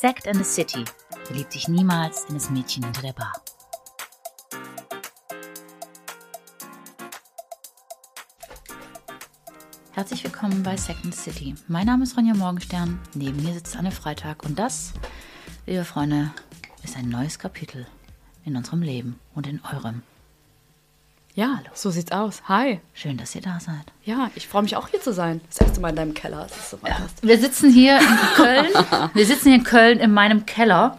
Sect and the City verliebt sich niemals in das Mädchen hinter der Bar. Herzlich willkommen bei Second City. Mein Name ist Ronja Morgenstern, neben mir sitzt Anne Freitag und das, liebe Freunde, ist ein neues Kapitel in unserem Leben und in eurem. Ja, so sieht's aus. Hi. Schön, dass ihr da seid. Ja, ich freue mich auch hier zu sein. Das erste Mal in deinem Keller. So fantastisch. Wir sitzen hier in Köln. Wir sitzen hier in Köln in meinem Keller.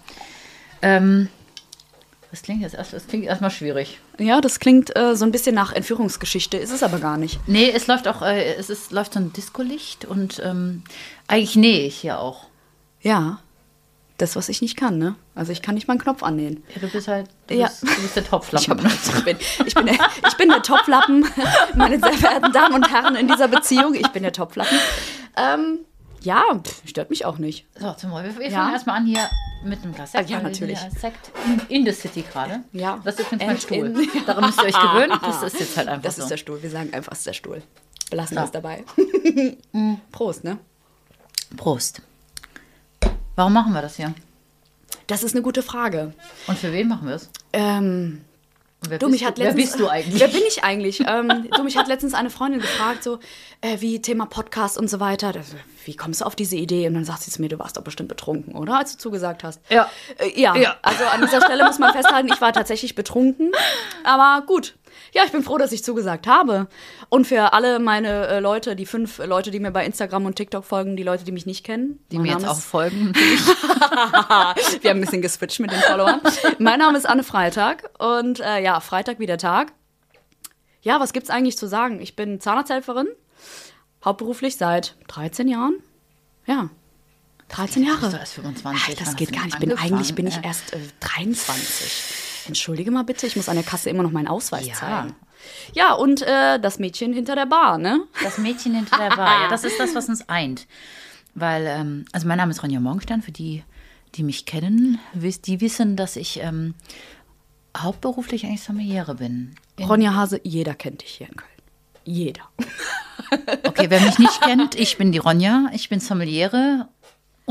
Ähm, das klingt jetzt erst, das klingt erstmal schwierig. Ja, das klingt äh, so ein bisschen nach Entführungsgeschichte, ist es aber gar nicht. Nee, es läuft auch, äh, es ist, läuft so ein Discolicht und ähm, eigentlich nähe ich hier auch. Ja, das, was ich nicht kann, ne? Also ich kann nicht mal einen Knopf annähen. Ja, du bist halt, du, Ja. bist, du bist der Ich, Topflappen. hab, ich, bin, ich, bin der, ich bin der Topflappen, meine sehr verehrten Damen und Herren in dieser Beziehung. Ich bin der Topflappen. Ähm, ja, pff, stört mich auch nicht. So, zum Beispiel, wir Ja. fangen erstmal an hier mit einem Glas Sekt. Ah, ja, natürlich. Sekt in, the City gerade. Ja. Das ist übrigens mein And Stuhl. in- Daran müsst ihr euch gewöhnen. Das ist jetzt halt einfach Das so. ist der Stuhl. Wir sagen einfach, es ist der Stuhl. Belassen wir es dabei. Prost, ne? Prost. Warum machen wir das hier? Das ist eine gute Frage. Und für wen machen wir es? Ähm, Wer Du, bist mich hat du? Wer letztens, bist du eigentlich? Wer bin ich eigentlich? ähm, du, mich hat letztens eine Freundin gefragt, so, äh, wie Thema Podcast und so weiter. Das, wie kommst du auf diese Idee? Und dann sagt sie zu mir, du warst doch bestimmt betrunken, oder? Als du zugesagt hast. Ja. Äh, ja. Ja. Also an dieser Stelle muss man festhalten, ich war tatsächlich betrunken. Aber gut. Ja, ich bin froh, dass ich zugesagt habe. Und für alle meine äh, Leute, die fünf Leute, die mir bei Instagram und TikTok folgen, die Leute, die mich nicht kennen. Die mir jetzt Name auch ist- folgen. wir haben ein bisschen geswitcht mit den Followern. mein Name ist Anne Freitag und äh, ja, Freitag wie der Tag. Ja, was gibt's eigentlich zu sagen? Ich bin Zahnarzthelferin, hauptberuflich seit 13 Jahren. Ja, 13 Bist du Jahre. erst 25? Ach, das geht gar nicht. Ich bin, eigentlich bin ich Äh, erst äh, 23. Entschuldige mal bitte, ich muss an der Kasse immer noch meinen Ausweis Ja. zeigen. Ja, und äh, das Mädchen hinter der Bar, ne? Das Mädchen hinter der Bar. Ja, das ist das, was uns eint. Weil, ähm, also mein Name ist Ronja Morgenstern. Für die, die mich kennen, die wissen, dass ich ähm, hauptberuflich eigentlich Sommeliere bin. Ronja Hase, jeder kennt dich hier in Köln. Jeder. Okay, wer mich nicht kennt, ich bin die Ronja, ich bin Sommeliere.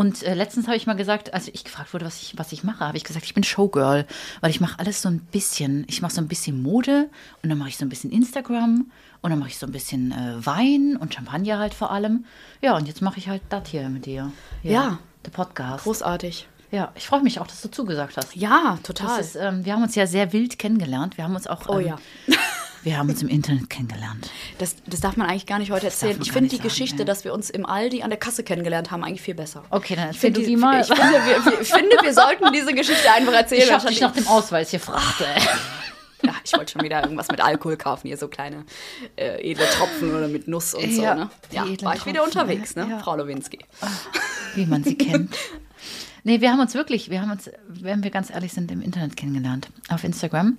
Und äh, letztens habe ich mal gesagt, als ich gefragt wurde, was ich, was ich mache, habe ich gesagt, ich bin Showgirl, weil ich mache alles so ein bisschen. Ich mache so ein bisschen Mode und dann mache ich so ein bisschen Instagram und dann mache ich so ein bisschen äh, Wein und Champagner halt vor allem. Ja, und jetzt mache ich halt das hier mit dir. Ja. Der Podcast. Großartig. Ja, ich freue mich auch, dass du zugesagt hast. Ja, total. ist, ähm, wir haben uns ja sehr wild kennengelernt. Wir haben uns auch. Oh ähm, ja. Wir haben uns im Internet kennengelernt. Das, das darf man eigentlich gar nicht heute darf erzählen. Ich finde die sagen, Geschichte, ja. dass wir uns im Aldi an der Kasse kennengelernt haben, eigentlich viel besser. Okay, dann erzähl du die mal. Ich finde, wir, ich finde, wir sollten diese Geschichte einfach erzählen. Ich habe dich nach dem Ausweis gefragt. ey. Ja, ich wollte schon wieder irgendwas mit Alkohol kaufen, hier so kleine äh, edle Tropfen oder mit Nuss und so. Ja, Ne? die Ja, war ich wieder Tropfen, unterwegs, ne? ja. Frau Lowinski. Wie man sie kennt. Nee, wir haben uns wirklich, wir haben uns, wenn wir ganz ehrlich sind, im Internet kennengelernt. Auf Instagram.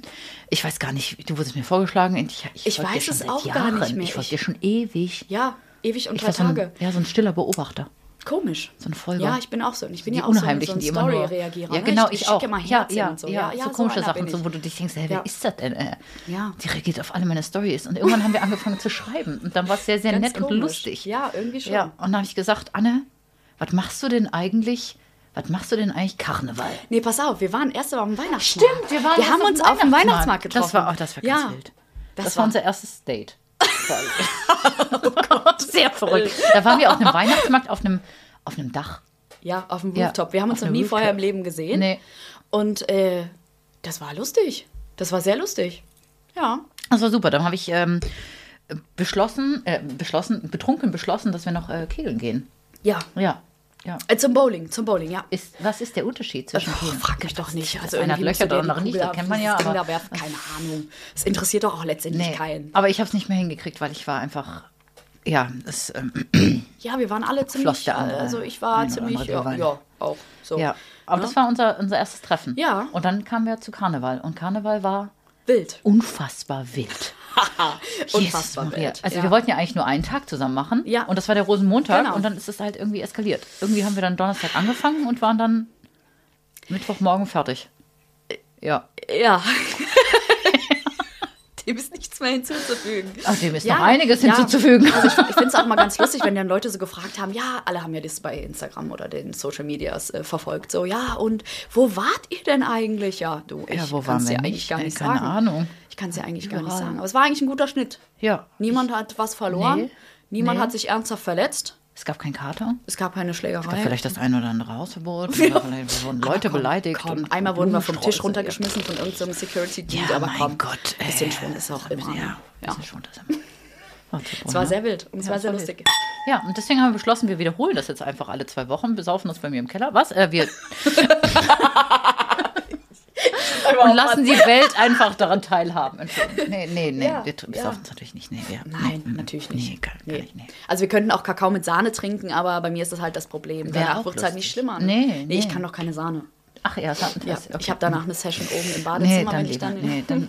Ich weiß gar nicht, du wurdest mir vorgeschlagen. Ich, Ich dir weiß es auch gar Jahren. nicht mehr. Ich folge Ich- dir schon ewig. Ja, ewig und Ich drei war so ein, Tage. ja, so ein stiller Beobachter. Komisch. So ein Folger. Ja, ich bin auch so. Und ich bin die ja auch so, ein- Unheimlichen, so die ein immer nur. Story-Reagierer. Ja, ne? genau, ich, ich, auch. schicke mal ja, ja, und so. ja, ja, so komische einer Sachen, so, ich. wo du dich denkst, hey, wer ist das denn? Äh? Ja. Die reagiert auf alle meine Stories. Und irgendwann haben wir angefangen zu schreiben. Und dann war es sehr, sehr Ganz nett und komisch. lustig. Ja, irgendwie schon. Ja, und dann habe ich gesagt, Anne, was machst du denn eigentlich? Was machst du denn eigentlich Karneval? Nee, pass auf, wir waren erst dem Weihnachtsmarkt. Stimmt, wir waren Wir haben auf uns auf dem Weihnachtsmarkt. Getroffen. Das war auch, das war ganz ja, wild. Das, Das, war unser erstes Date. oh Gott, sehr verrückt. Da waren wir auf einem Weihnachtsmarkt auf einem, auf einem Dach. Ja, auf dem Ja, Rooftop. Wir haben uns noch nie Rooftop. vorher im Leben gesehen. Nee. Und äh, das war lustig. Das war sehr lustig. Ja. Das war super. Dann habe ich ähm, beschlossen, äh, beschlossen, betrunken beschlossen, dass wir noch äh, kegeln gehen. Ja. Ja, ja. Äh, zum Bowling, zum Bowling, ja. Ist, was ist der Unterschied zwischen Oh, frag mich doch nicht. Also einer hat Löcher, andere die nicht. Das kennt man ja, aber- da werfen. Keine Ahnung. Es interessiert doch auch letztendlich Nee, keinen. aber ich habe es nicht mehr hingekriegt, weil ich war einfach, ja, es, ähm, Ja, wir waren alle ziemlich. Floss der also ich war ziemlich. Ja, ja, auch. So. ja. Aber das war unser, unser erstes Treffen. Ja. Und dann kamen wir zu Karneval. Und Karneval war Wild. unfassbar wild. Unfassbar wild. Also ja. wir wollten ja eigentlich nur einen Tag zusammen machen. Ja. Und das war der Rosenmontag. Genau. Und dann ist es halt irgendwie eskaliert. Irgendwie haben wir dann Donnerstag angefangen und waren dann Mittwochmorgen fertig. Ja. Ja. Dem ist nichts mehr hinzuzufügen. Ach, dem ist noch einiges hinzuzufügen. Also ich, ich finde es auch mal ganz lustig, wenn dann Leute so gefragt haben, ja, alle haben ja das bei Instagram oder den Social Medias äh, verfolgt, so, ja, und wo wart ihr denn eigentlich? Ja, du, ich Ja, waren wir dir eigentlich gar Ey, nicht keine sagen. Ahnung. Ich kann es ja eigentlich gar nicht Überall. sagen. Aber es war eigentlich ein guter Schnitt. Ja. Niemand hat was verloren. Nee. Niemand Nee. hat sich ernsthaft verletzt. Es gab keinen Kater. Es gab keine Schlägerei. Vielleicht das ein oder andere Hausverbot. Oder vielleicht wurden Leute Aber komm, beleidigt. Komm, und einmal wurden wir vom Tisch runtergeschmissen von irgendeinem security dude Ja, aber mein komm, Gott. Ein bisschen Schwund ist auch immer. Ja, Ja. ja. Bisschen Schwund ist immer. Es war ne? sehr wild und es Ja, war es sehr lustig. Ja, und deswegen haben wir beschlossen, wir wiederholen das jetzt einfach alle zwei Wochen, besaufen uns bei mir im Keller. Was? Äh, wir und lassen die Welt einfach daran teilhaben. Nee, nee, nee, Ja, wir ja. besaufen uns natürlich nicht. Nee, wir, Nein, nee, natürlich nee, nicht. Nee, Nee. kann ich, nee. Also wir könnten auch Kakao mit Sahne trinken, aber bei mir ist das halt das Problem. Wäre Danach auch wird es halt nicht schlimmer. ne? Nee, nee. ich nee. kann doch keine Sahne. Ach ja, das, Ja, das, Ich habe danach eine Session oben im Nee, Badezimmer, dann wenn ich lieber. dann... Nee, dann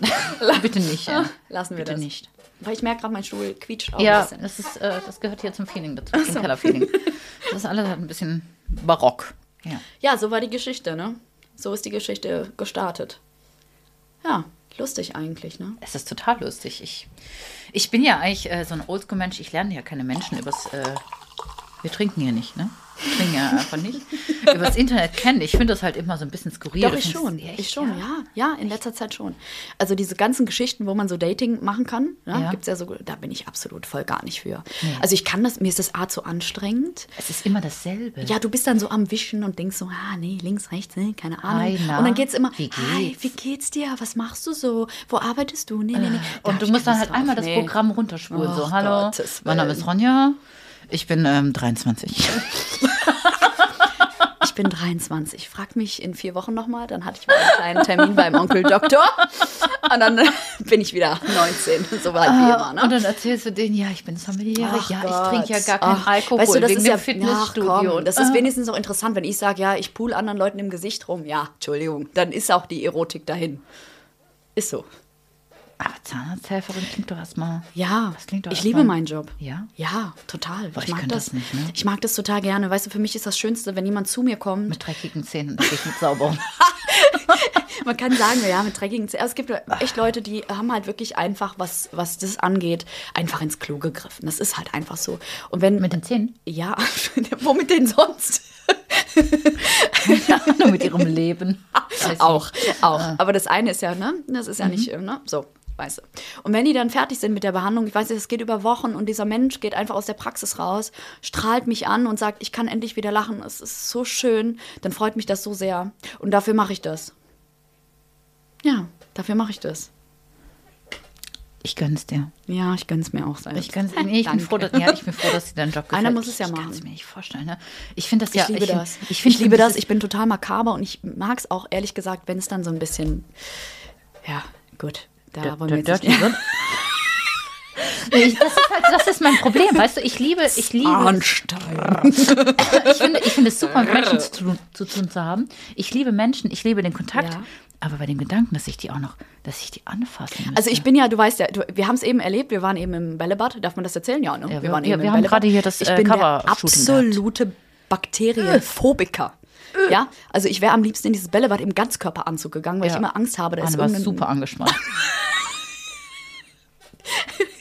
bitte nicht. Ja. Lassen wir bitte das. nicht. Weil ich merke gerade, mein Stuhl quietscht auch Ja, ein bisschen. das, ist, äh, das gehört hier zum Feeling dazu, zum Kellerfeeling. Das ist alles ein bisschen barock. Ja. Ja, so war die Geschichte, ne? So ist die Geschichte gestartet. Ja, lustig eigentlich, ne? Es ist total lustig. Ich, ich bin ja eigentlich äh, so ein Oldschool-Mensch. Ich lerne ja keine Menschen übers. Äh, wir trinken hier nicht, ne? Ja einfach nicht. übers Internet kennen. Ich finde das halt immer so ein bisschen skurril. Doch, ich schon. Echt, ich schon, ja. Ja, in letzter Zeit schon. Also diese ganzen Geschichten, wo man so Dating machen kann, ne, Ja. gibt's ja so, da bin ich absolut voll gar nicht für. Also ich kann das, mir ist das A zu anstrengend. Es ist immer dasselbe. Ja, du bist dann so am Wischen und denkst so, ah, nee, links, rechts, nee, keine Ahnung. Hi, na? und dann geht's immer, Wie hi, geht's? wie geht's dir? Was machst du so? Wo arbeitest du? Nee, nee, nee. Da Und hab du musst dann halt Lust einmal drauf. das Nee. Programm runterspulen. so, Ach, hallo, mein Name ist Ronja. Ich bin ähm, 23. Ich bin 23. Frag mich in vier Wochen nochmal. Dann hatte ich mal einen kleinen Termin beim Onkel Doktor. Und dann bin ich wieder 19. So weit wie immer. Ne? Und dann erzählst du denen, ja, ich bin. Ach ja, Gott. ich trinke ja gar keinen Ach, Alkohol weißt du, das wegen ist ja, Fitnessstudio. Ach, und das ist wenigstens auch interessant, wenn ich sage, ja, ich pool anderen Leuten im Gesicht rum. Ja, Entschuldigung, dann ist auch die Erotik dahin. Ist so. Aber Zahnarzthelferin klingt doch erstmal. Ja, Das klingt doch ich liebe meinen Job. Ja? Ja, total. Boah, ich ich mag das. das nicht, ne? Ich mag das total gerne. Weißt du, für mich ist das Schönste, wenn jemand zu mir kommt. Mit dreckigen Zähnen ich mit sauberen. Man kann sagen, ja, mit dreckigen Zähnen. Es gibt echt Leute, die haben halt wirklich einfach, was, was das angeht, einfach ins Klo gegriffen. Das ist halt einfach so. Und wenn. Mit den Zähnen? ja, womit denn sonst? Nur mit ihrem Leben. Auch, auch. Ah. Aber das eine ist ja, ne? Das ist ja nicht, Mhm. äh, ne? So, weißt du. Und wenn die dann fertig sind mit der Behandlung, ich weiß nicht, es geht über Wochen und dieser Mensch geht einfach aus der Praxis raus, strahlt mich an und sagt, ich kann endlich wieder lachen, es ist so schön, dann freut mich das so sehr. Und dafür mache ich das. Ja, dafür mache ich das. Ich gönn's dir. Ja, ich gönn's mir auch selbst. Ich, gönn's, nee, ich, bin froh, dass, ja, ich bin froh, dass dir dein Job gefällt. Einer muss es ja ich machen. Ich kann es mir nicht vorstellen. Ne? Ich finde das Ich ja. liebe find- das. Ich, Ich, find, liebe das. Ich bin total makaber und ich mag es auch, ehrlich gesagt, wenn es dann so ein bisschen. Ja, gut. Da Der- wollen wir der jetzt nicht. ich- das ist halt, das ist mein Problem, weißt du, ich liebe, ich liebe, Arnstein. ich finde, ich finde es super, mit Menschen zu tun, zu tun zu haben. Ich liebe Menschen, ich liebe den Kontakt, Ja. aber bei dem Gedanken, dass ich die auch noch, dass ich die anfassen müsste. Also ich bin ja, du weißt ja, du, wir haben es eben erlebt, wir waren eben im Bällebad. Darf man das erzählen? Ja, ne? Ja, wir- waren ja, eben wir im haben Bällebad. gerade hier das, Ich äh, bin der Cover-Shooting gehabt. absolute Bakterienphobiker. Ja, also ich wäre am liebsten in dieses Bällebad im Ganzkörperanzug gegangen, weil Ja. ich immer Angst habe, da ist Anne war irgendein super angespannt.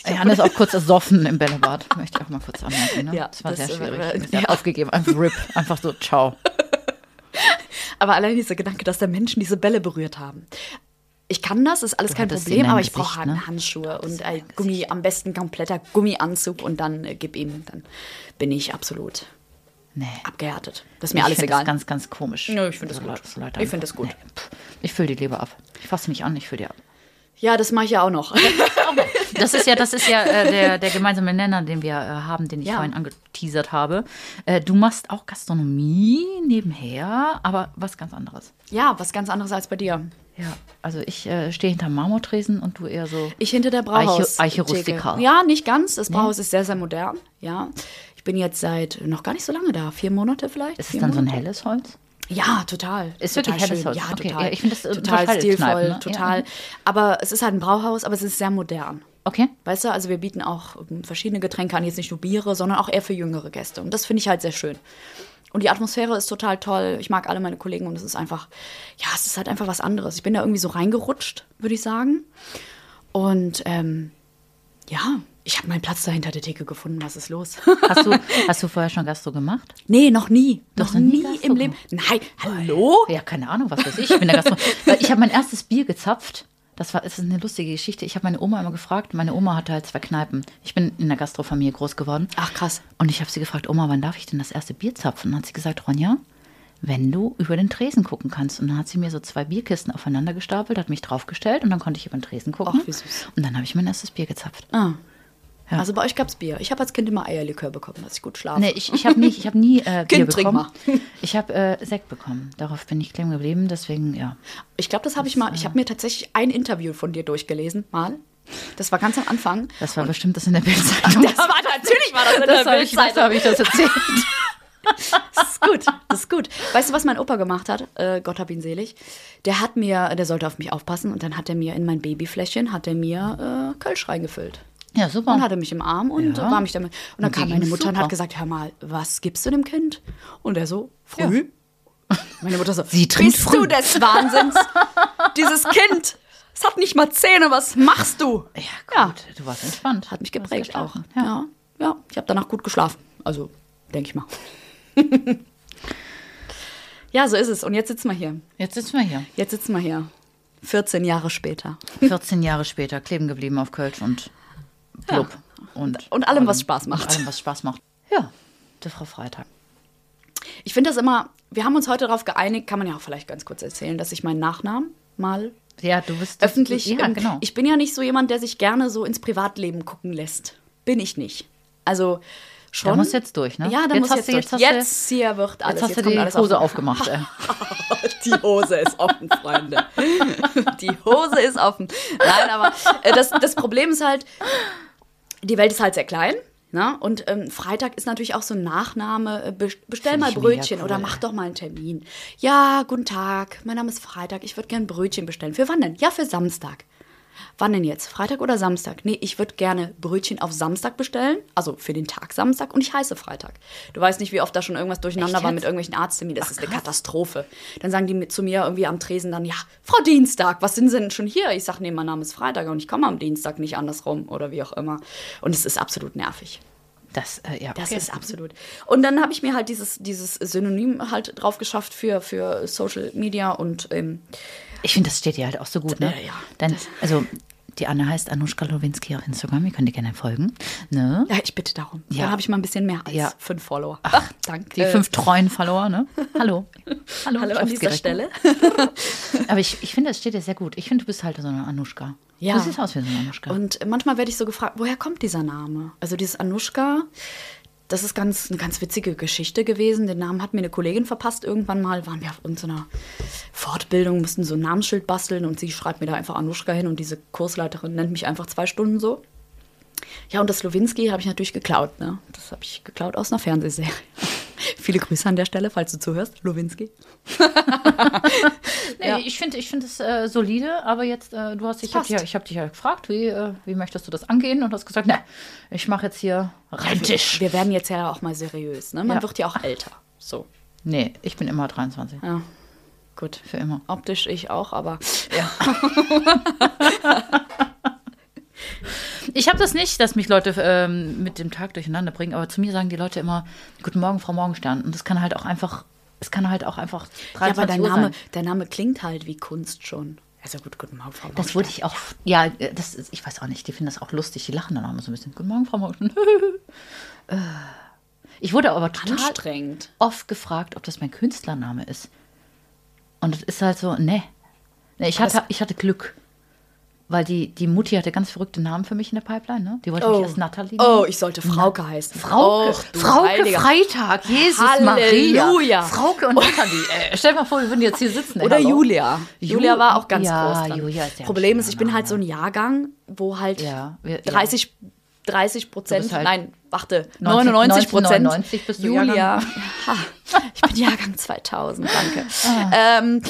Ey, Anne ist auch kurz ersoffen im Bällebad, möchte ich auch mal kurz anmerken. Ne? Ja, das war das, sehr äh, schwierig. äh, ja. aufgegeben, einfach RIP, einfach so, ciao. Aber allein dieser Gedanke, dass da Menschen diese Bälle berührt haben. Ich kann das, ist alles Du kein Problem, aber ich brauche ne? Handschuhe und ein Gummi, am besten kompletter Gummianzug und dann äh, gib ihm, dann bin ich absolut Nee. abgehärtet. Das ist mir ich alles egal. Das ganz, ganz komisch. Nö, ich find das gut. So Ich find einfach- das gut. Nee, ich fülle die Leber ab. Ich fasse nicht an, ich fülle die ab. ja, das mache ich ja auch noch. Das ist ja, das ist ja äh, der, der gemeinsame Nenner, den wir äh, haben, den ich Ja. vorhin angeteasert habe. Äh, du machst auch Gastronomie nebenher, aber was ganz anderes. ja, was ganz anderes als bei dir. Ja, also ich äh, stehe hinter Marmortresen und du eher so. Ich hinter der Brauhaus. Eiche- Eiche rustikal. Ja, nicht ganz. Das Brauhaus ist sehr, sehr modern. Ja. Ich bin jetzt seit noch gar nicht so lange da. Vier Monate vielleicht. Ist es dann so ein Monate. helles Holz? Ja, total. Ist total wirklich helles schön. Holz? Ja, Okay, total. ja, ich find das, total stilvoll, Kneipen, ne? total. Ja. Aber es ist halt ein Brauhaus, aber es ist sehr modern. Okay. Weißt du, also wir bieten auch ähm, verschiedene Getränke an, jetzt nicht nur Biere, sondern auch eher für jüngere Gäste. Und das finde ich halt sehr schön. Und die Atmosphäre ist total toll. Ich mag alle meine Kollegen und es ist einfach, ja, es ist halt einfach was anderes. Ich bin da irgendwie so reingerutscht, würde ich sagen. Und ähm, ja, ich habe meinen Platz da hinter der Theke gefunden. Was ist los? Hast du, hast du vorher schon Gastro gemacht? nee, noch nie. Noch noch nie nie im Leben. Nein, hallo? Ja, keine Ahnung, was weiß ich. Ich bin der Gastro. Ich habe mein erstes Bier gezapft. Das war, es ist eine lustige Geschichte. Ich habe meine Oma immer gefragt. Meine Oma hatte halt zwei Kneipen. Ich bin in der Gastrofamilie groß geworden. Ach, krass. Und ich habe sie gefragt, Oma, wann darf ich denn das erste Bier zapfen? Und dann hat sie gesagt, Ronja, wenn du über den Tresen gucken kannst. Und dann hat sie mir so zwei Bierkisten aufeinander gestapelt, hat mich draufgestellt und dann konnte ich über den Tresen gucken. Ach, wie süß. Und dann habe ich mein erstes Bier gezapft. Ah. Ja. Also bei euch gab's Bier. Ich habe als Kind immer Eierlikör bekommen, dass ich gut schlafe. Nee, ich, ich habe nie, ich hab nie äh, Bier Kind, bekommen. Ich habe äh, Sekt bekommen. Darauf bin ich kleben geblieben. Deswegen, ja. Ich glaube, das habe ich mal. Ich habe mir tatsächlich ein Interview von dir durchgelesen, mal. Das war ganz am Anfang. Das war bestimmt das in der Bildzeitung. Das war natürlich war das in Das der ich, das Bildzeitung. habe ich das erzählt. Das ist gut, das ist gut. Weißt du, was mein Opa gemacht hat? Äh, Gott hab ihn selig. Der hat mir, der sollte auf mich aufpassen und dann hat er mir in mein Babyfläschchen, hat er mir äh, Kölsch reingefüllt. Ja, super. Und hatte mich im Arm und Ja. war mich damit. Und dann Und kam meine Mutter und super. hat gesagt, hör mal, was gibst du dem Kind? Und er so, früh. Meine Mutter so, Sie trinkt bist früh. du des Wahnsinns? Dieses Kind, es hat nicht mal Zähne, was machst du? ja, gut. Du warst entspannt. Hat mich geprägt auch. Ja, Ja. ja. ich habe danach gut geschlafen. Also, denke ich mal. ja, so ist es. Und jetzt sitzen wir hier. Jetzt sitzen wir hier. Jetzt sitzen wir hier. 14 Jahre später. 14 Jahre später kleben geblieben auf Kölsch und Blub. Und, Und allem, was Spaß macht. Und allem, was Spaß macht. Ja, der Frau Freitag. Ich finde das immer, wir haben uns heute darauf geeinigt, kann man ja auch vielleicht ganz kurz erzählen, dass ich meinen Nachnamen mal Ja, du bist öffentlich. Ja, genau. Ich bin ja nicht so jemand, der sich gerne so ins Privatleben gucken lässt. Bin ich nicht. Also schon. Da musst du jetzt durch, ne? Ja, da Jetzt muss jetzt du- durch. jetzt hast Jetzt, du- hier wird alles. Jetzt hast du kommt die Hose auf- aufgemacht. Die Hose ist offen, Freunde. Die Hose ist offen. Nein, aber äh, das, das Problem ist halt, die Welt ist halt sehr klein. Ne? Und ähm, Freitag ist natürlich auch so ein Nachname. äh, be- Bestell mal Brötchen cool. oder mach doch mal einen Termin. Ja, guten Tag, mein Name ist Freitag. Ich würde gerne Brötchen bestellen. Für wann denn? Ja, für Samstag. Wann denn jetzt? Freitag oder Samstag? Nee, ich würde gerne Brötchen auf Samstag bestellen. Also für den Tag Samstag und ich heiße Freitag. Du weißt nicht, wie oft da schon irgendwas durcheinander Echt war mit irgendwelchen Arztterminen. Das Ach, ist eine. Katastrophe. Dann sagen die mit, zu mir irgendwie am Tresen dann, ja, Frau Dienstag, was sind Sie denn schon hier? Ich sage, nee, mein Name ist Freitag und ich komme am Dienstag nicht andersrum oder wie auch immer. Und es ist absolut nervig. Das, äh, ja, Das okay. ist absolut. Und dann habe ich mir halt dieses, dieses Synonym halt drauf geschafft für, für Social Media und ähm, Ich finde, das steht dir halt auch so gut, ne? Ja, ja. Dann, also, die Anne heißt Anushka Lowinski auf Instagram. Ihr könnt ihr gerne folgen. Ne? ja, ich bitte darum. Ja. Dann habe ich mal ein bisschen mehr als Ja. fünf Follower. Ach, danke. Die fünf treuen Follower, ne? Hallo. Hallo, Hallo an dieser. Stelle. Aber ich, ich finde, das steht dir sehr gut. Ich finde, du bist halt so eine Anushka. Ja. Du siehst aus wie so eine Anushka. Und manchmal werde ich so gefragt, woher kommt dieser Name? Also dieses Anushka, das ist ganz, eine ganz witzige Geschichte gewesen. Den Namen hat mir eine Kollegin verpasst. Irgendwann mal waren wir auf irgendeiner Fortbildung, mussten so ein Namensschild basteln und sie schreibt mir da einfach Anushka hin und diese Kursleiterin nennt mich einfach zwei Stunden so. Ja, und das Slowinski habe ich natürlich geklaut. Ne? Das habe ich geklaut aus einer Fernsehserie. Viele Grüße an der Stelle, falls du zuhörst, Slowinski. Ja. Ich finde ich find es äh, solide, aber jetzt, äh, du hast dich, ich habe passt. dich, ja- ich hab dich ja gefragt, wie, äh, wie möchtest du das angehen? Und hast gesagt, ne, ich mache jetzt hier Reimtisch. Wir werden jetzt ja auch mal seriös. Ne? Man Ja. wird ja auch älter. So, Nee, ich bin immer 23. ja, gut. Für immer. Optisch ich auch, aber Ich habe das nicht, dass mich Leute ähm, mit dem Tag durcheinander bringen, aber zu mir sagen die Leute immer, Guten Morgen, Frau Morgenstern. Und das kann halt auch einfach, es kann halt auch einfach 23 Ja, aber dein Uhr Name, sein. der Name klingt halt wie Kunst schon. Also gut, guten Morgen, Frau Das wurde ich auch, ja, das ist, ich weiß auch nicht, die finden das auch lustig, die lachen dann auch immer so ein bisschen. Guten Morgen, Frau Morgenstern. Äh. ich wurde aber total Anstrengend. oft gefragt, ob das mein Künstlername ist. Und es ist halt so, ne. Nee, ich, hatte, ich hatte Glück. Weil die, die Mutti hatte ganz verrückte Namen für mich in der Pipeline, ne? Die wollte mich erst Nathalie oh, ich sollte Frauke heißen. Frauke, Och, Frauke Heiliger. Freitag, Jesus Halleluja. Maria. Frauke und Nathalie. Äh, stell dir mal vor, wir würden jetzt hier sitzen. Oder hallo. Julia. Ju- Julia war auch ganz Ja, groß. Dran. Julia ist ja Problem ist, ich bin halt so ein Jahrgang, wo halt Ja, wir- ja. 30, 30 Prozent, halt nein, warte, 19 99 Prozent. 1999 bist du Julia. Jahrgang. Ich bin Jahrgang 2000, danke. Ah. Ähm,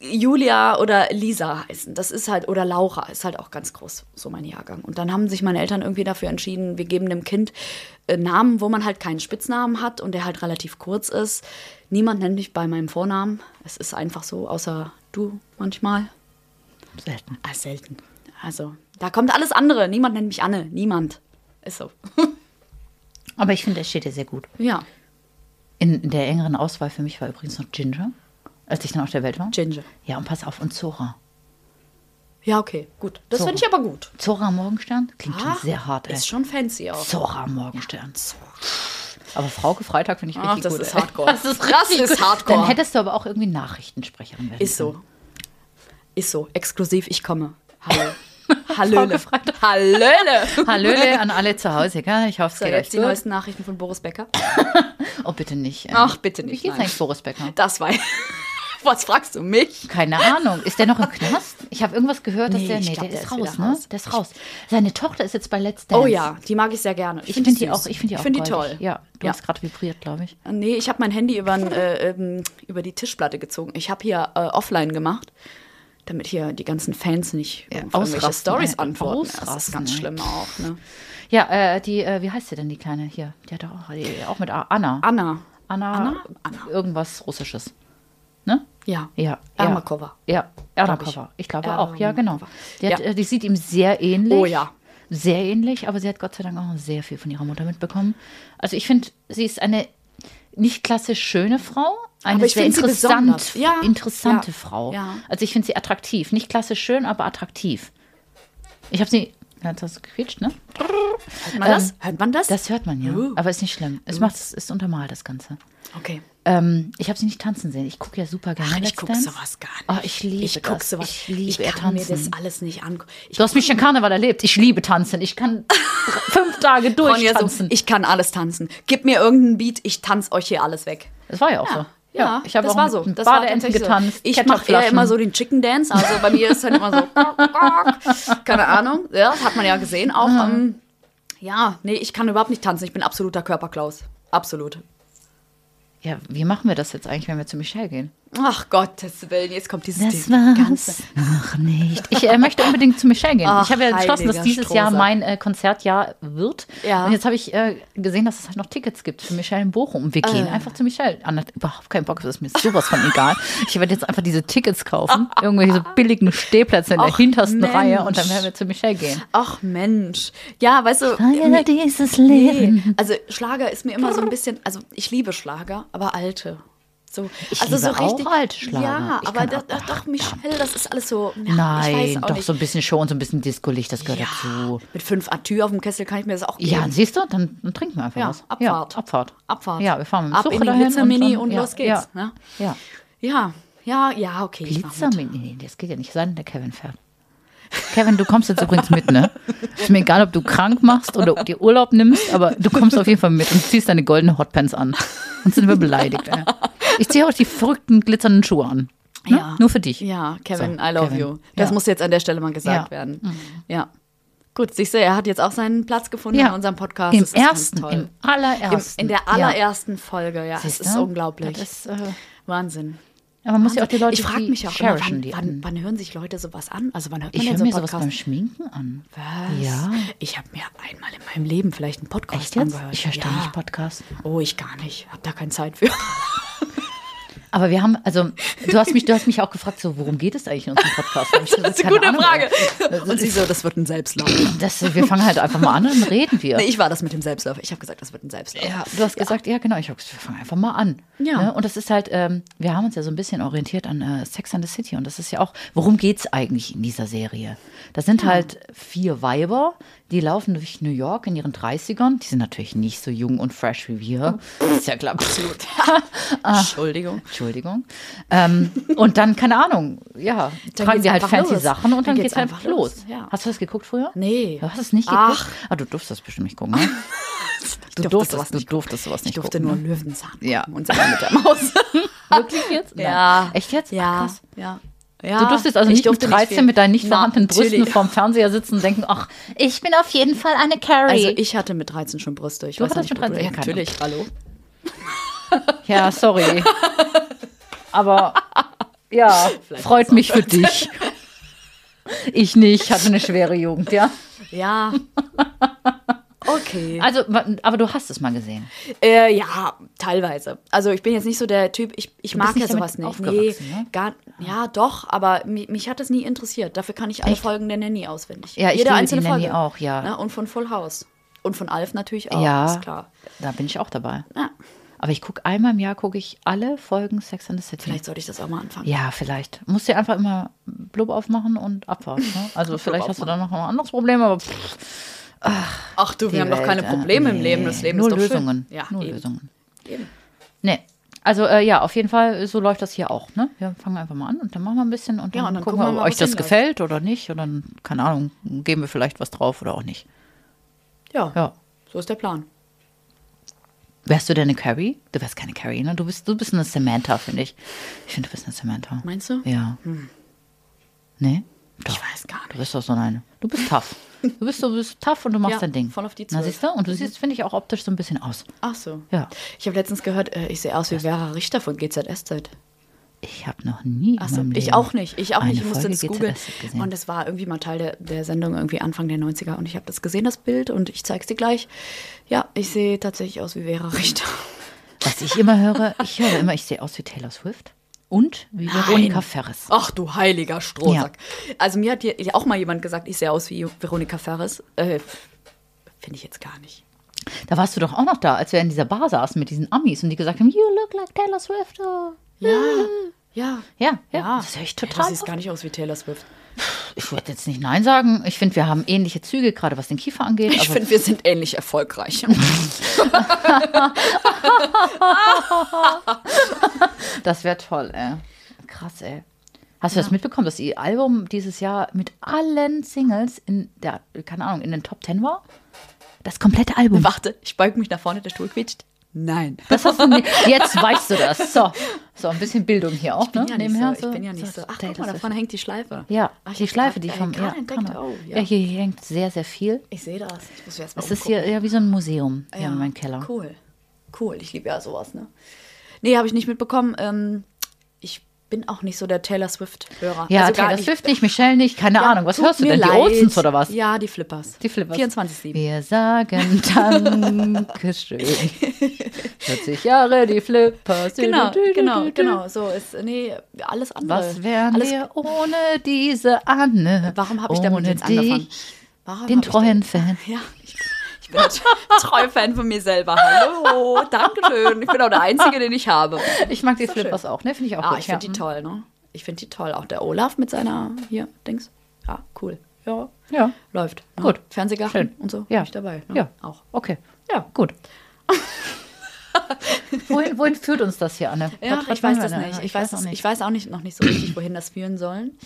Julia oder Lisa heißen. Das ist halt, oder Laura ist halt auch ganz groß, so mein Jahrgang. Und dann haben sich meine Eltern irgendwie dafür entschieden, wir geben dem Kind äh, Namen, wo man halt keinen Spitznamen hat und der halt relativ kurz ist. Niemand nennt mich bei meinem Vornamen. Es ist einfach so, außer du manchmal. Selten. Ah, selten. Also, da kommt alles andere. Niemand nennt mich Anne. Niemand. Ist so. Aber ich finde, es steht dir sehr gut. Ja, in der engeren Auswahl für mich war übrigens noch Ginger, als ich dann auf der Welt war. Ginger. Ja, und pass auf, und Zora. Ja, okay, gut. Das finde ich aber gut. Zora Morgenstern? Klingt schon Ah, sehr hart, ey. Ist schon fancy auch. Zora Morgenstern. Aber Frauke Freitag finde ich Ach, richtig das gut. ist ey. Hardcore. Das ist, Das richtig ist. Hardcore. Dann hättest du aber auch irgendwie Nachrichtensprecherin werden Ist so. können. Ist so. Exklusiv, ich komme. Hallo. Hallöle. Hallöle. Hallöle an alle zu Hause, gell? Ich hoffe, es So, geht euch jetzt die gut. neuesten Nachrichten von Boris Becker. Oh, bitte nicht. Ach, bitte Wie nicht, geht's nein. eigentlich Boris Becker? Das war. Was fragst du mich? Keine Ahnung. Ist der noch im Knast? Ich habe irgendwas gehört, dass Nee, der. Nee, glaub, der, der ist raus, ne? raus. Der ist raus. Seine Tochter ist jetzt bei Let's Dance. Oh ja, die mag ich sehr gerne. Ich finde die, auch, ich find die auch Ich finde die goldig. toll. Ja, du Ja. hast gerade vibriert, glaube ich. Nee, ich habe mein Handy über, äh, ähm, über die Tischplatte gezogen. Ich habe hier äh, offline gemacht, damit hier die ganzen Fans nicht Ja, irgendwelche ausrasten, Stories antworten. Das ist Ausrasten, ganz schlimm auch. Ne? Ja, äh, die, äh, wie heißt sie denn, die Kleine hier? Die hat auch, die, auch mit A. Anna. Anna. Anna, Anna? Anna. Irgendwas Russisches. Ne? Ja. Ja. Ermakova. Ja, Glaub Erdakova. ich. Ich. glaube auch, ja, genau. Ermakova. Die, hat, Ja. äh, die sieht ihm sehr ähnlich. Oh ja. Sehr ähnlich, aber sie hat Gott sei Dank auch sehr viel von ihrer Mutter mitbekommen. Also ich finde, sie ist eine nicht klassisch schöne Frau, eine sehr interessant. Ja, interessante ja, Frau. Also ich finde sie attraktiv. Nicht klassisch schön, aber attraktiv. Ich habe sie. Hat das gequietscht, ne? Hört man das? Hört man das? Das hört man ja. Uh. Aber ist nicht schlimm. Es macht es ist untermalt, das Ganze. okay. Ähm, ich habe sie nicht tanzen sehen. Ich gucke ja super gerne. Ach, ich gucke sowas gar nicht. Oh, ich liebe ich guck das. sowas. Ich liebe ich kann tanzen. mir das alles nicht angucken. Ich Du hast mich schon Karneval erlebt. Ich liebe tanzen. Ich kann fünf Tage Ronja, so, durchtanzen. ich kann alles tanzen. Gib mir irgendeinen Beat, ich tanze euch hier alles weg. das war ja auch so. Ja, ich habe das auch war so. Das tatsächlich getanzt. So. Ich mache eher immer so den Chicken Dance. Also bei mir ist dann immer so, keine Ahnung. Ja, das hat man ja gesehen auch. Ähm, ja, nee, ich kann überhaupt nicht tanzen. Ich bin absoluter Körperklaus. Absolut. Ja, wie machen wir das jetzt eigentlich, wenn wir zu Michelle gehen? Ach Gottes Willen, jetzt kommt dieses Das war's noch nicht. Ich äh, möchte unbedingt zu Michelle gehen. Ach, ich habe ja beschlossen, dass dieses Jahr Strohsack. mein äh, Konzertjahr wird. Ja. Und jetzt habe ich äh, gesehen, dass es halt noch Tickets gibt für Michelle in Bochum. Wir gehen Äh. einfach zu Michelle. Anna hat überhaupt keinen Bock, das ist mir sowas von egal. Ich werde jetzt einfach diese Tickets kaufen, irgendwelche so billigen Stehplätze in der Ach, hintersten Mensch. Reihe und dann werden wir zu Michelle gehen. Ach Mensch. Ja, weißt du. Feier mir- dieses Nee, Leben. also Schlager ist mir immer so ein bisschen, also ich liebe Schlager, aber alte. So, Ich also so richtig, auch alte Schlager. Ja, Ich aber kann da, auch- doch, Michelle, das ist alles so. Ja, Nein, doch nicht. so ein bisschen und so ein bisschen Disco-Licht, das gehört ja, dazu. mit fünf Atü auf dem Kessel kann ich mir das auch geben. Ja, siehst du, dann, dann trinken wir einfach Ja, was. Abfahrt. Ja, Abfahrt. Abfahrt. Ja, wir fahren mit dem Ab Zug in die Glitzermini dann- und ja, los geht's, Ja, ne? ja. ja, ja, ja, okay. Glitzermini, nee, das geht ja nicht sein, der Kevin fährt. Kevin, du kommst jetzt übrigens mit, ne? Ist mir egal, ob du krank machst oder ob dir Urlaub nimmst, aber du kommst auf jeden Fall mit und ziehst deine goldene Hotpants an. Und sind wir beleidigt, ey. Ich ziehe auch die verrückten glitzernden Schuhe an. Ne? Ja. Nur für dich. Ja, Kevin, So, I love Kevin. you. Das Ja. muss jetzt an der Stelle mal gesagt Ja. werden. Ja. Gut, siehst du, er hat jetzt auch seinen Platz gefunden Ja. in unserem Podcast. Im ersten, im allerersten. Im, in der allerersten Folge, ja. Siehst das ist unglaublich. Das ist, äh, Wahnsinn. Aber man muss ja auch die Leute, ich frage mich auch immer, wann, die wann, an. wann hören sich Leute sowas an? Also wann hört man Ich denn höre so mir sowas beim Schminken an. Was? Ja. Ich habe mir einmal in meinem Leben vielleicht einen Podcast Echt jetzt? angehört. Ich verstehe ja. nicht Podcast. Oh, ich gar nicht. Hab da keine Zeit für. Aber wir haben, also du hast mich, du hast mich auch gefragt, so worum geht es eigentlich in unserem Podcast? Gesagt, Das ist eine keine gute Ahnung, Frage. Und sie so, das wird ein Selbstlauf. Das, wir fangen halt einfach mal an und dann reden wir. Nee, ich war das mit dem Selbstlauf. Ich habe gesagt, das wird ein Selbstlauf. Ja, du hast gesagt, ja genau, ich habe gesagt, wir fangen einfach mal an. Ja. Ne? Und das ist halt, ähm, wir haben uns ja so ein bisschen orientiert an äh, Sex and the City und das ist ja auch, worum geht es eigentlich in dieser Serie? Das sind halt vier Weiber, die laufen durch New York in ihren 30ern. Die sind natürlich nicht so jung und fresh wie wir. Das ist ja klar. Absolut. Entschuldigung. Entschuldigung. Ähm, und dann, keine Ahnung, ja, Dann tragen die halt fancy los. Sachen und dann, Dann geht's geht's einfach einfach los. los, ja. Hast du das geguckt früher? Nee. Du hast es nicht Ach. geguckt? Ah, du durftest das bestimmt nicht gucken, ne? Du durfte durftest, sowas du nicht durftest sowas Ich nicht durfte gucken. nur ne? Löwenzahn Ja. und selber mit der Maus. Wirklich jetzt? Nein. Ja. Echt jetzt? Ach, Ja, krass. ja. ja. Du durftest also Ich nicht mit durfte 13 viel. mit deinen nicht vorhandenen Brüsten vorm Fernseher sitzen und denken, ach, ich bin auf jeden Fall eine Carrie. Also ich hatte mit 13 schon Brüste. Ich Du weiß hattest nicht, mit wo du- 13? Ja, natürlich, hallo. ja, sorry. Aber ja, freut mich für dich. Ich nicht, hatte eine schwere Jugend, ja. Ja. okay. Also, aber du hast es mal gesehen. Äh, ja, teilweise. Also ich bin jetzt nicht so der Typ, ich, ich mag ja sowas nicht. Nee, ne? gar, ja, doch, aber mich, mich hat das nie interessiert. Dafür kann ich alle Folgen der Nanny auswendig. Ja, ich Jede liebe die einzelne Nanny Folge. auch, ja. Ne? Und von Full House. Und von Alf natürlich auch, ja, ist klar. da bin ich auch dabei. Ja, Aber ich gucke einmal im Jahr, gucke ich alle Folgen Sex and the City. vielleicht sollte ich das auch mal anfangen. Ja, vielleicht. Musst dir einfach immer Blub aufmachen und Abfahrt. Ne? Also vielleicht hast du dann noch ein anderes Problem, aber pff, Ach du, die wir haben doch keine äh, Probleme im nee. Leben. Das Leben Nur ist doch Lösungen. schön. Ja, Nur eben. Lösungen. Eben. Nee. Also äh, ja, auf jeden Fall, so läuft das hier auch. Ne? Wir fangen einfach mal an und dann machen wir ein bisschen und dann, Ja, und dann gucken gucken wir, ob euch das gefällt oder nicht. Und dann, keine Ahnung, geben wir vielleicht was drauf oder auch nicht. Ja, Ja. so ist der Plan. Wärst du denn eine Carrie? Du wärst keine Carrie, ne? Du bist, du bist eine Samantha, finde ich. Ich finde, du bist eine Samantha. Meinst du? Ja. Nee? Doch. Ich weiß gar nicht. Du bist doch so eine. Du bist tough. Du bist, du bist tough und du machst Ja, dein Ding. voll auf die Na, Zwölf. siehst du? Und du siehst, finde ich, auch optisch so ein bisschen aus. Ach so. Ja. Ich habe letztens gehört, äh, ich sehe aus wie Vera Richter von GZSZ. Ich habe noch nie. Achso, ich auch nicht. Ich auch nicht. Ich musste das googeln. Und es war irgendwie mal Teil der, der Sendung, irgendwie Anfang der 90er. Und ich habe das gesehen, das Bild, und ich zeig's dir gleich. Ja, ich sehe tatsächlich aus wie Vera Richter. Was ich immer höre, ich höre immer, ich sehe aus wie Taylor Swift und wie Veronika Ferris. Ach du heiliger Strohsack. Also mir hat hier auch mal jemand gesagt, ich sehe aus wie Veronika Ferris. Äh, Finde ich jetzt gar nicht. Da warst du doch auch noch da, als wir in dieser Bar saßen mit diesen Amis und die gesagt haben, you look like Taylor Swift. oh." Ja, ja. Ja, ja, das höre ich Ja, total. du siehst gar nicht aus wie Taylor Swift. ich würde jetzt nicht Nein sagen. Ich finde, wir haben ähnliche Züge, gerade was den Kiefer angeht. Ich finde, wir sind ähnlich erfolgreich. das wäre toll, ey. Krass, ey. Hast du das mitbekommen, dass ihr Album dieses Jahr mit allen Singles in der, keine Ahnung, in den Top Ten war? Das komplette Album. Warte, ich beug mich nach vorne, der Stuhl quietscht. Nein. Das hast du nie, jetzt weißt du das. So, so ein bisschen Bildung hier auch, Ich bin ne? ja nicht Nebenher so. Ich bin ja nicht so. Ach, guck mal, da Swift. vorne hängt die Schleife. Ja, Ach, die Schleife, die vom. Ja, entdeckt. Oh, ja. ja. hier, hier hängt sehr, sehr viel. Ich sehe das. Ich muss erst mal Es ist hier ja wie so ein Museum hier in meinem Keller. Cool. Cool. Ich liebe ja sowas, ne? Nee, habe ich nicht mitbekommen. Ähm, bin auch nicht so der Taylor Swift-Hörer. Ja, Also Taylor Swift nicht, Michelle nicht, keine Ja, Ahnung. Was hörst du denn? Die leid. Olsens oder was? Ja, die Flippers. Die Flippers. 24-7. Wir sagen Dankeschön. 40 Jahre, die Flippers. Genau, Du, du, du, genau, genau. So ist, nee, alles andere. Was wären alles, wir ohne diese Anne? Warum habe ich damit ohne jetzt angefangen? Warum Den treuen Fan. Ja, ich, ich bin ein treuer Fan von mir selber. Hallo, Dankeschön. Ich bin auch der Einzige, den ich habe. Ich mag die So Flippers schön. auch, ne? Finde ich auch Ah, gut. ich finde ja. die toll, ne? Ich finde die toll. Auch der Olaf mit seiner, hier, Dings. Ja, cool. Ja, Ja, läuft. Ne? Gut. Fernsehgarten Schön. und so. Ja. Bin ich dabei. Ne? ja. Auch. Okay, Ja. gut. wohin, wohin führt uns das hier, Anne? Ja, Was- was ich weiß das nicht. Ja, Ich weiß, auch es- ich weiß auch nicht, noch nicht so richtig, wohin das führen sollen.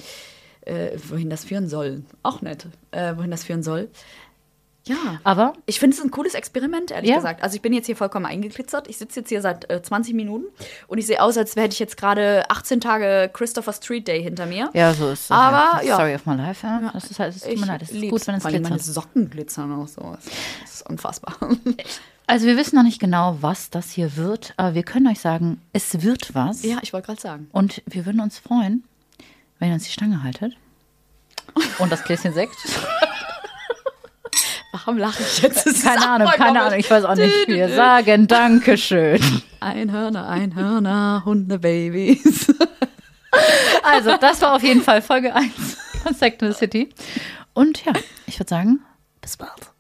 Äh, wohin das führen soll. Auch nett. Äh, wohin das führen soll. Ja. Aber Ich finde es ein cooles Experiment, ehrlich Ja. gesagt. Also ich bin jetzt hier vollkommen eingeglitzert. Ich sitze jetzt hier seit äh, 20 Minuten und ich sehe aus, als hätte ich jetzt gerade 18 Tage Christopher Street Day hinter mir. ja, so ist das. Aber, ja. ja. Story of my life, ja. Das ist halt, es tut mir leid, es ist gut, wenn es allem meine glitzert. Socken glitzern auch so. Das ist unfassbar. Also wir wissen noch nicht genau, was das hier wird, aber wir können euch sagen, es wird was. ja, ich wollte gerade sagen. Und wir würden uns freuen, wenn ihr uns die Stange haltet. Und das Gläschen Sekt. Warum lache ich jetzt? Das Keine Ahnung, keine. Ahnung, ich weiß auch nicht. Wir sagen Dankeschön. Einhörner, Einhörner, Hundebabys. Also, das war auf jeden Fall Folge 1 von the City. Und ja, ich würde sagen, bis bald.